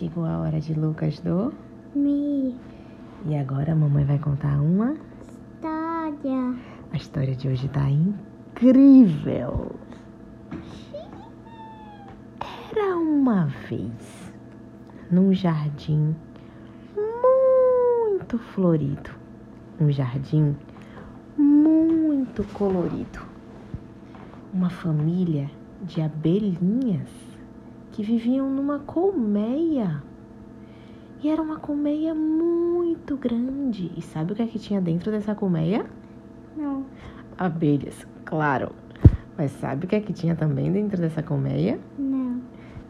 chegou a hora de Lucas do. Me E agora a mamãe vai contar uma. história. A história de hoje tá incrível. Era uma vez num jardim muito florido, um jardim muito colorido. Uma família de abelhinhas que viviam numa colmeia. E era uma colmeia muito grande. E sabe o que é que tinha dentro dessa colmeia? Não. Abelhas, claro. Mas sabe o que é que tinha também dentro dessa colmeia? Não.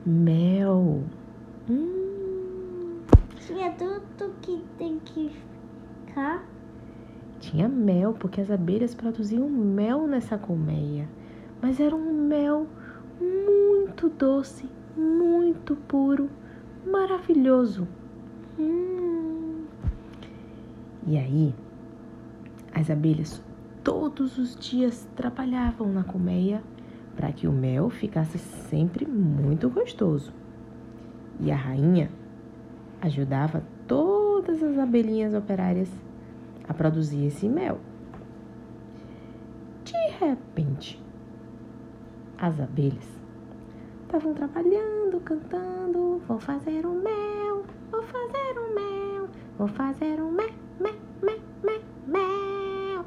Mel. Hum, Tinha tudo que tem que ficar. tinha mel, porque as abelhas produziam mel nessa colmeia. Mas era um mel muito doce, muito puro, maravilhoso. Hum. E aí, as abelhas todos os dias trabalhavam na colmeia para que o mel ficasse sempre muito gostoso. E a rainha ajudava todas as abelhinhas operárias a produzir esse mel. De repente, as abelhas estavam trabalhando, cantando: Vou fazer um mel, vou fazer um mel, vou fazer um mel, mel, mel, mel, mel.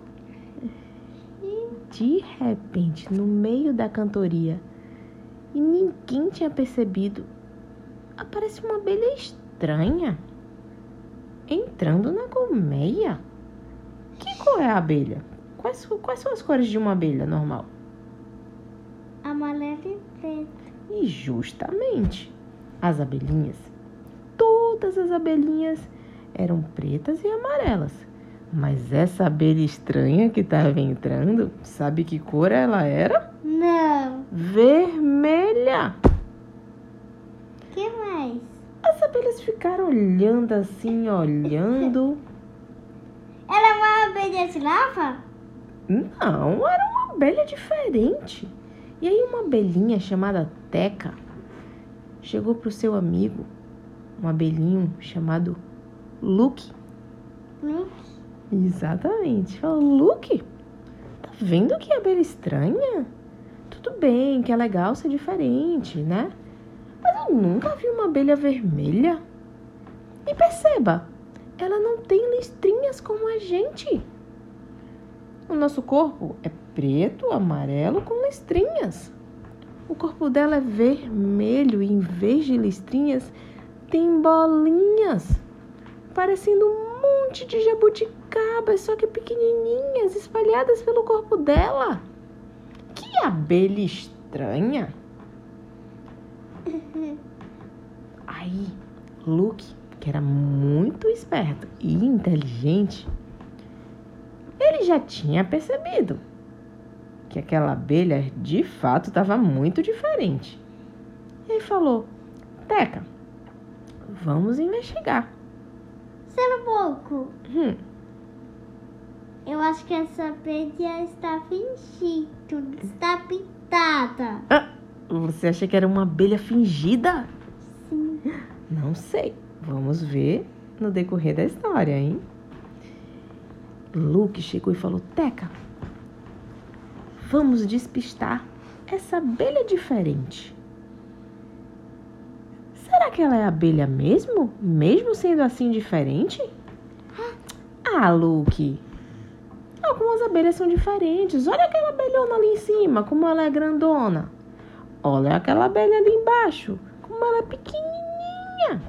E de repente, no meio da cantoria, e ninguém tinha percebido, aparece uma abelha estranha entrando na colmeia. Que cor é a abelha? Quais, quais são as cores de uma abelha normal? Amarelo e preto. E justamente as abelhinhas, todas as abelhinhas eram pretas e amarelas. Mas essa abelha estranha que estava entrando, sabe que cor ela era? Não. Vermelha! que mais? As abelhas ficaram olhando assim, olhando. Ela é uma abelha de lava? Não, era uma abelha diferente. E aí uma abelhinha chamada Teca chegou pro seu amigo, um abelhinho chamado Luke. Não. Exatamente. Falou, Luke, tá vendo que abelha estranha? Tudo bem, que é legal ser diferente, né? Mas eu nunca vi uma abelha vermelha. E perceba, ela não tem listrinhas como a gente. O nosso corpo é preto, amarelo com listrinhas. O corpo dela é vermelho e em vez de listrinhas tem bolinhas, parecendo um monte de jabuticabas, só que pequenininhas, espalhadas pelo corpo dela. Que abelha estranha! Aí, Luke, que era muito esperto e inteligente, ele já tinha percebido que aquela abelha de fato estava muito diferente. E aí falou: Teca, vamos investigar. Sendo pouco. Hum, Eu acho que essa abelha está fingindo. Está pintada. ah, você acha que era uma abelha fingida? Sim. Não sei. Vamos ver no decorrer da história, hein? Luke chegou e falou: Teca, vamos despistar essa abelha diferente. Será que ela é abelha mesmo? Mesmo sendo assim diferente? Ah, Luke. Algumas abelhas são diferentes. Olha aquela abelhona ali em cima, como ela é grandona. Olha aquela abelha ali embaixo, como ela é pequenininha.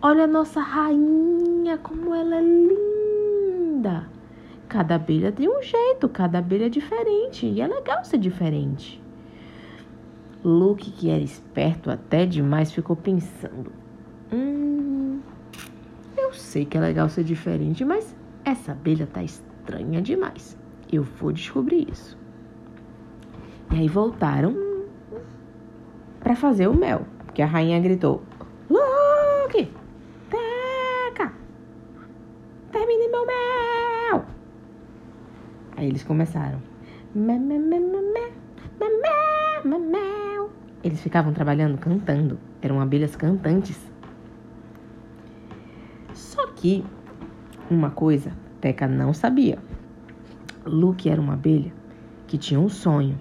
Olha a nossa rainha, como ela é linda. Cada abelha tem um jeito, cada abelha é diferente. E é legal ser diferente. Luke, que era esperto até demais, ficou pensando: Hum, eu sei que é legal ser diferente, mas essa abelha tá estranha demais. Eu vou descobrir isso. E aí voltaram para fazer o mel, porque a rainha gritou: Luke, Aí eles começaram. Eles ficavam trabalhando cantando. Eram abelhas cantantes. Só que uma coisa Teca não sabia. Luke era uma abelha que tinha um sonho.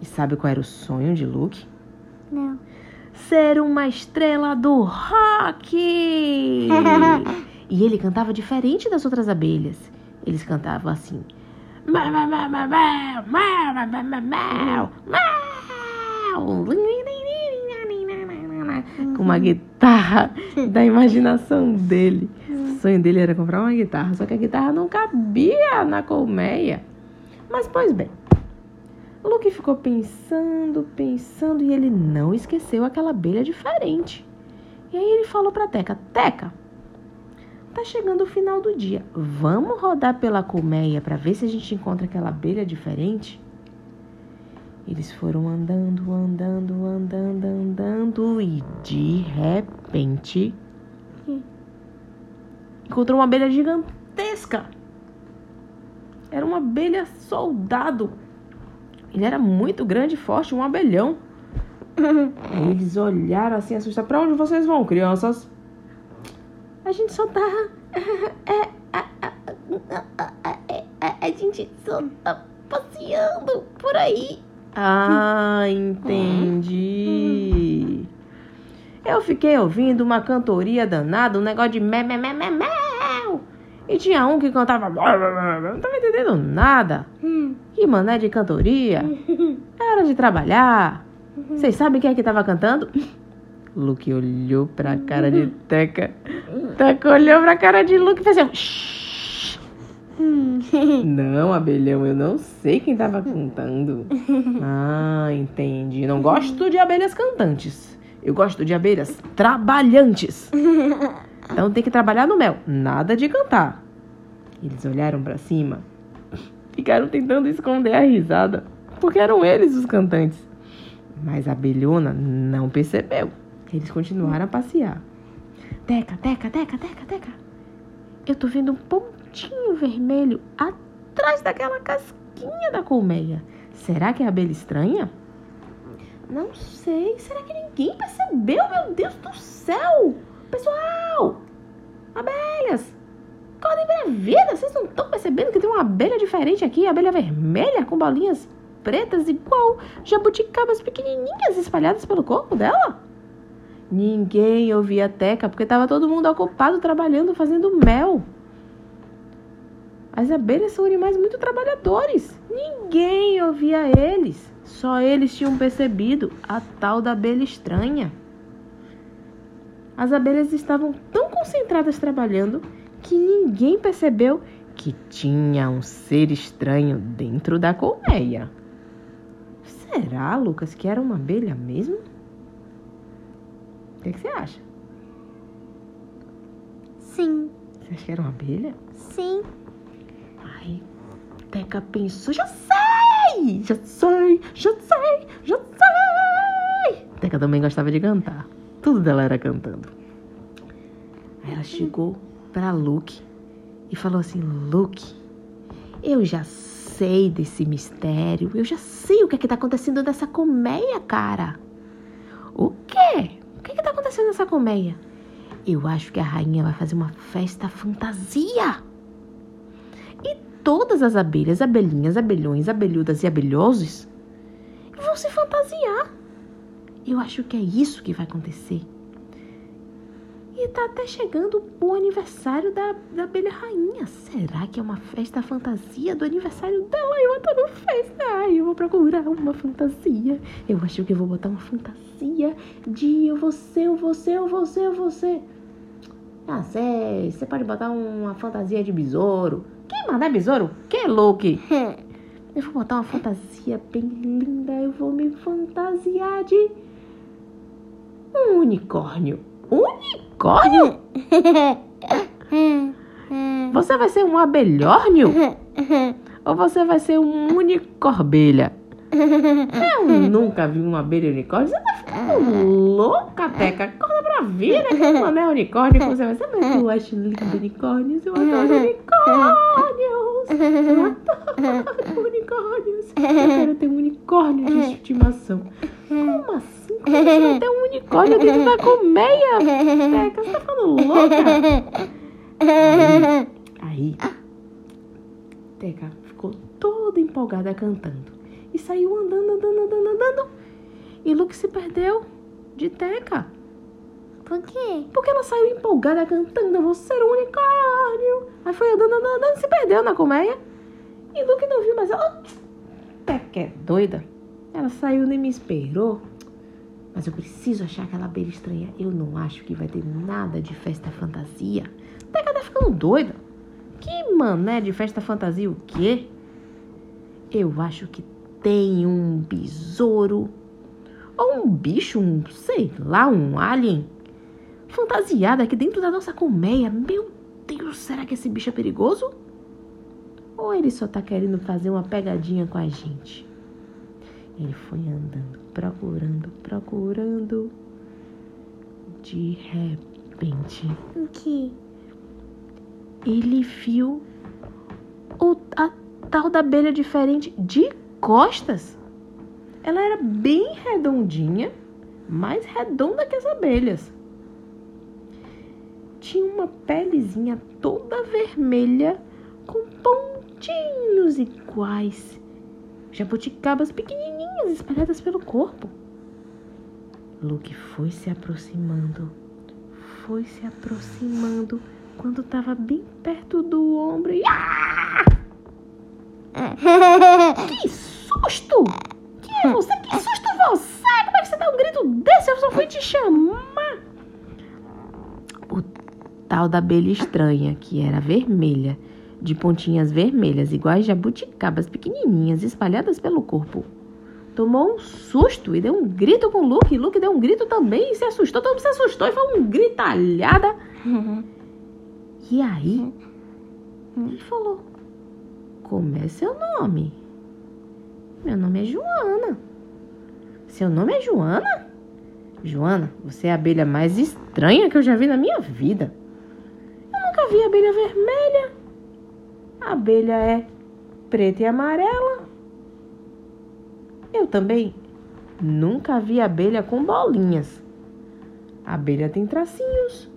E sabe qual era o sonho de Luke? Não. Ser uma estrela do rock! e ele cantava diferente das outras abelhas. Eles cantavam assim. Com uma guitarra da imaginação dele. O sonho dele era comprar uma guitarra, só que a guitarra não cabia na colmeia. Mas, pois bem, Luke ficou pensando, pensando e ele não esqueceu aquela abelha diferente. E aí ele falou para Teca: Teca, tá chegando o final do dia. Vamos rodar pela colmeia para ver se a gente encontra aquela abelha diferente? Eles foram andando, andando, andando, andando e de repente encontrou uma abelha gigantesca. Era uma abelha soldado. Ele era muito grande e forte, um abelhão. Eles olharam assim, assustados. Pra onde vocês vão, crianças? A gente só tá. É, a, a, a, a gente só tá passeando por aí. Ah, entendi. Eu fiquei ouvindo uma cantoria danada, um negócio de mé, mé, mé, mé, mé. E tinha um que cantava. Não tava entendendo nada. Que mané de cantoria. Era de trabalhar. Vocês sabem quem é que tava cantando? Luke olhou pra cara de Teca. Teca olhou pra cara de Luke e fez assim. Não, abelhão, eu não sei quem tava cantando. Ah, entendi. Não gosto de abelhas cantantes. Eu gosto de abelhas trabalhantes. Então tem que trabalhar no mel, nada de cantar. Eles olharam pra cima, ficaram tentando esconder a risada, porque eram eles os cantantes. Mas a abelhona não percebeu. Eles continuaram a passear. Teca, teca, teca, teca, teca. Eu tô vendo um pontinho vermelho atrás daquela casquinha da colmeia. Será que é abelha estranha? Não sei. Será que ninguém percebeu? Meu Deus do céu! Pessoal! Abelhas! Acordem pra vida! Vocês não estão percebendo que tem uma abelha diferente aqui? Abelha vermelha com bolinhas pretas igual jabuticabas pequenininhas espalhadas pelo corpo dela? Ninguém ouvia Teca porque estava todo mundo ocupado trabalhando, fazendo mel. As abelhas são animais muito trabalhadores. Ninguém ouvia eles. Só eles tinham percebido a tal da abelha estranha. As abelhas estavam tão concentradas trabalhando que ninguém percebeu que tinha um ser estranho dentro da colmeia. Será, Lucas, que era uma abelha mesmo? O que, que você acha? Sim. Você acha que era uma abelha? Sim. Ai, Teca pensou, já sei! Já sei, já sei, já sei! Teca também gostava de cantar. Tudo dela era cantando. Aí ela chegou para Luke e falou assim: Luke, eu já sei desse mistério, eu já sei o que é que tá acontecendo nessa colmeia, cara. O quê? O que é que tá acontecendo nessa colmeia? Eu acho que a rainha vai fazer uma festa fantasia. E todas as abelhas, abelhinhas, abelhões, abelhudas e abelhosos vão se fantasiar. Eu acho que é isso que vai acontecer. E tá até chegando o aniversário da, da abelha rainha. Será que é uma festa fantasia do aniversário dela? Eu adoro festa. Ai, eu vou procurar uma fantasia. Eu acho que eu vou botar uma fantasia de eu vou ser, eu vou ser, eu vou ser, eu vou ser. Ah, sei. Você pode botar uma fantasia de besouro. Quem mandar besouro? Quem é Luke? Eu vou botar uma fantasia bem linda. Eu vou me fantasiar de um unicórnio. Unicórnio? Você vai ser um abelhórnio? Ou você vai ser um unicorbelha? Eu nunca vi uma abelha unicórnio. Você tá ficando louca, Teca? Acorda pra vida que não é unicórnio. Você vai saber que eu acho lindo unicórnios. Eu adoro unicórnios. Eu adoro unicórnios. Eu quero ter um unicórnio de estimação. Como assim? Você ter um unicórnio dentro da colmeia? Teca, você tá ficando louca? Aí, Teca ficou toda empolgada cantando. E saiu andando, andando, andando, andando. E Luke se perdeu de Teca. Por quê? Porque ela saiu empolgada cantando, eu vou ser um unicórnio. Aí foi andando, andando, andando, se perdeu na colmeia. E Luke não viu mais ela. Teca é doida. Ela saiu nem me esperou. Mas eu preciso achar aquela abelha estranha. Eu não acho que vai ter nada de festa fantasia. Teca tá ficando doida. Que mané de festa fantasia o quê? Eu acho que tem um besouro. Ou um bicho, um, sei lá, um alien. Fantasiado aqui dentro da nossa colmeia. Meu Deus, será que esse bicho é perigoso? Ou ele só tá querendo fazer uma pegadinha com a gente? Ele foi andando, procurando, procurando. De repente, O quê? ele viu o, a tal da abelha diferente de costas. Ela era bem redondinha, mais redonda que as abelhas. Tinha uma pelezinha toda vermelha com pontinhos iguais. Jabuticabas pequenininhas espalhadas pelo corpo. Luke foi se aproximando, foi se aproximando quando estava bem perto do ombro e. Ah! Que susto! Que é você? Que susto você? Como é que você dá um grito desse? Eu só fui te chamar. O tal da abelha estranha, que era vermelha, de pontinhas vermelhas, iguais jabuticabas pequenininhas espalhadas pelo corpo. Tomou um susto e deu um grito com Luke. Luke deu um grito também e se assustou. Todo mundo se assustou e foi um gritalhada. E aí, ele falou: Como é seu nome? Meu nome é Joana. Seu nome é Joana? Joana, você é a abelha mais estranha que eu já vi na minha vida. Eu nunca vi abelha vermelha. A abelha é preta e amarela. Eu também nunca vi abelha com bolinhas. A abelha tem tracinhos.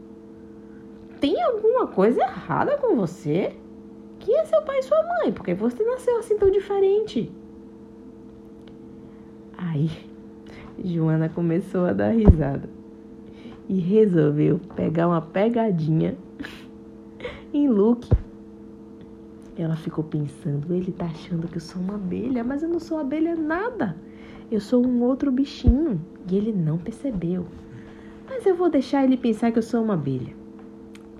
Tem alguma coisa errada com você? Quem é seu pai e sua mãe? Porque você nasceu assim tão diferente. Aí, Joana começou a dar risada e resolveu pegar uma pegadinha em Luke. Ela ficou pensando, ele tá achando que eu sou uma abelha, mas eu não sou abelha nada. Eu sou um outro bichinho e ele não percebeu. Mas eu vou deixar ele pensar que eu sou uma abelha.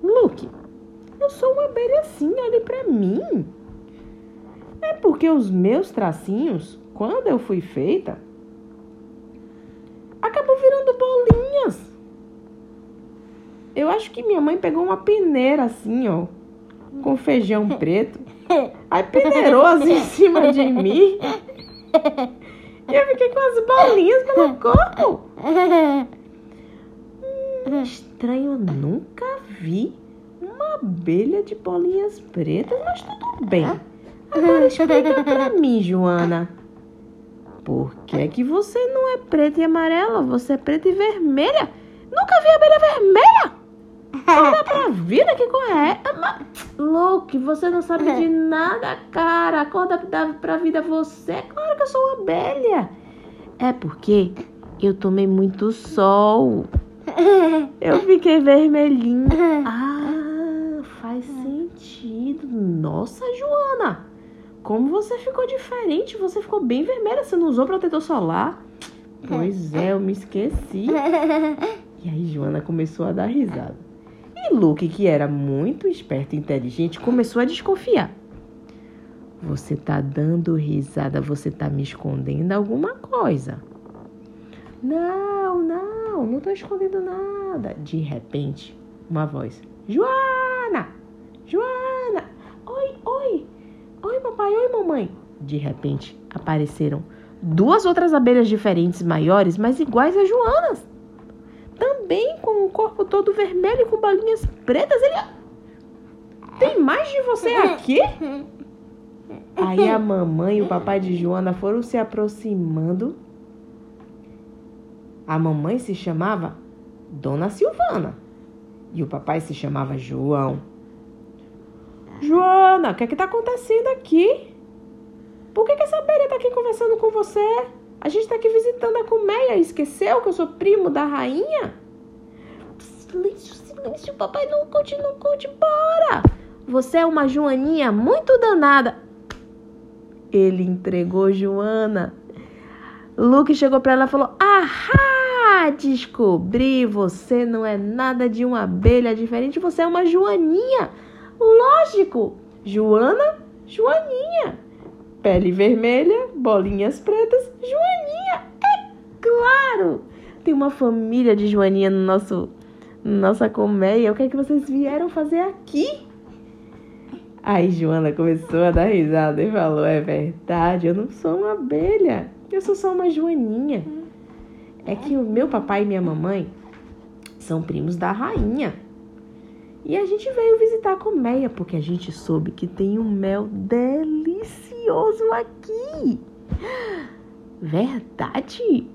Luke, eu sou uma abelha sim, olhe pra mim. É porque os meus tracinhos, quando eu fui feita, acabou virando bolinhas. Eu acho que minha mãe pegou uma peneira assim, ó, com feijão preto. Aí peneirou em cima de mim. E eu fiquei com as bolinhas pelo corpo. Hum, estranho, eu nunca vi uma abelha de bolinhas pretas, mas tudo bem. Agora explica pra mim, Joana. Por que é que você não é preta e amarela? Você é preta e vermelha? Nunca vi abelha vermelha? Olha pra vida, que cor é? Luke, você não sabe de nada, cara. Acorda pra, pra vida você. É claro que eu sou uma abelha. É porque eu tomei muito sol. Eu fiquei vermelhinha. Ah, faz sentido. Nossa, Joana. Como você ficou diferente. Você ficou bem vermelha. Você não usou protetor solar? Pois é, eu me esqueci. E aí, Joana começou a dar risada. E Luke, que era muito esperto e inteligente, começou a desconfiar. Você tá dando risada, você tá me escondendo alguma coisa. Não, não, não tô escondendo nada. De repente, uma voz: Joana! Joana! Oi, oi! Oi, papai, oi, mamãe! De repente, apareceram duas outras abelhas diferentes, maiores, mas iguais a Joanas. Também com o corpo todo vermelho e com bolinhas pretas. Ele. Tem mais de você aqui? Aí a mamãe e o papai de Joana foram se aproximando. A mamãe se chamava Dona Silvana e o papai se chamava João. Joana, o que é que tá acontecendo aqui? Por que, que essa abelha tá aqui conversando com você? A gente tá aqui visitando a colmeia. Esqueceu que eu sou primo da rainha? Silêncio, silêncio, papai não conte, não conte, bora! Você é uma Joaninha muito danada. Ele entregou Joana. Luke chegou para ela e falou: Ahá! Descobri, você não é nada de uma abelha diferente, você é uma Joaninha. Lógico! Joana, Joaninha. Pele vermelha, bolinhas pretas, Joaninha. É claro! Tem uma família de Joaninha no nosso nossa colmeia. O que é que vocês vieram fazer aqui? Aí Joana começou a dar risada e falou: É verdade, eu não sou uma abelha, eu sou só uma joaninha. É que o meu papai e minha mamãe são primos da rainha. E a gente veio visitar a colmeia porque a gente soube que tem um mel delicioso aqui. Verdade?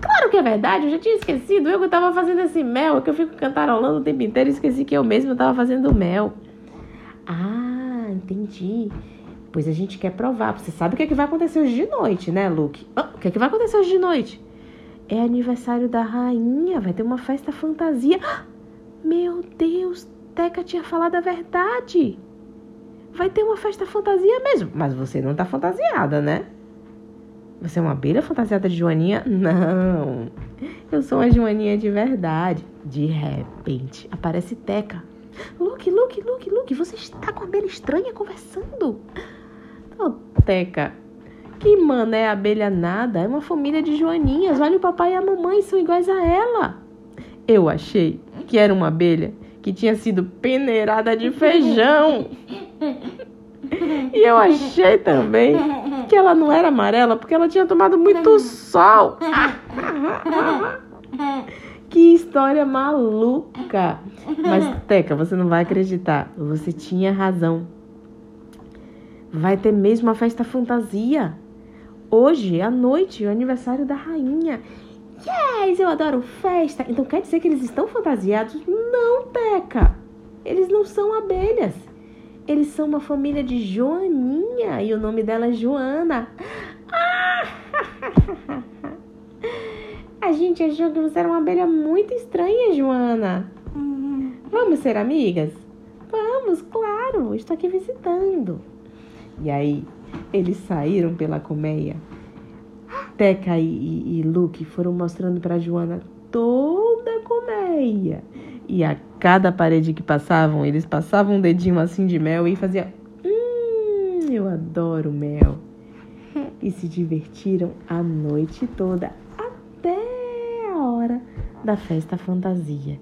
Claro que é verdade, eu já tinha esquecido. Eu que estava fazendo esse mel, que eu fico cantarolando o tempo inteiro, esqueci que eu mesmo estava fazendo mel. Ah, entendi. Pois a gente quer provar. Você sabe o que, é que vai acontecer hoje de noite, né, Luke? Oh, o que, é que vai acontecer hoje de noite? É aniversário da rainha, vai ter uma festa fantasia. Meu Deus, Teca tinha falado a verdade. Vai ter uma festa fantasia mesmo. Mas você não tá fantasiada, né? Você é uma abelha fantasiada de Joaninha? Não. Eu sou uma Joaninha de verdade. De repente, aparece Teca. Luke, Luke, Luke, Luke, você está com a abelha estranha conversando. Oh, Teca, que mané abelha nada. É uma família de Joaninhas. Olha o papai e a mamãe, são iguais a ela. Eu achei que era uma abelha que tinha sido peneirada de feijão. E eu achei também que ela não era amarela porque ela tinha tomado muito sol. Que história maluca! Mas, Teca, você não vai acreditar. Você tinha razão. Vai ter mesmo uma festa fantasia. Hoje, à noite, o aniversário da rainha. Yes, eu adoro festa. Então quer dizer que eles estão fantasiados? Não, Teca. Eles não são abelhas. Eles são uma família de E o nome dela é Joana. Ah! A gente achou que você era uma abelha muito estranha, Joana. Vamos ser amigas? Vamos, claro. Estou aqui visitando. E aí, eles saíram pela colmeia. Teca e, e, e Luke foram mostrando para Joana toda a colmeia. E a cada parede que passavam, eles passavam um dedinho assim de mel e faziam. Hum, eu adoro mel. E se divertiram a noite toda, até a hora da festa fantasia.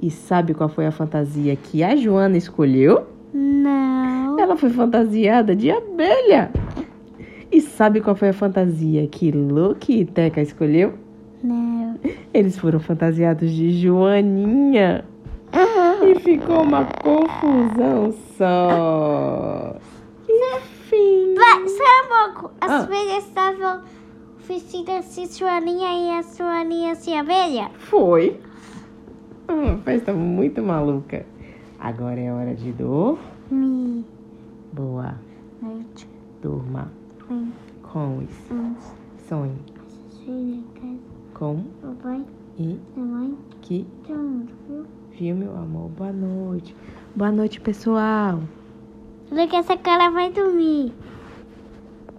E sabe qual foi a fantasia que a Joana escolheu? Não. Ela foi fantasiada de abelha. E sabe qual foi a fantasia que Luke e Teca escolheu? Não. Eles foram fantasiados de Joaninha. E ficou uma confusão só. Enfim. Vai, só um pouco. As Ah. abelhas estavam vestidas de joaninha e as joaninhas de abelha. Foi. Uma festa muito maluca. Agora é hora de dormir. Boa. Noite. Durma Bem, com os vamos. sonhos. Com papai, e mamãe, que todo mundo, viu? viu, meu amor. Boa noite. Boa noite, pessoal. Olha que essa cara vai dormir.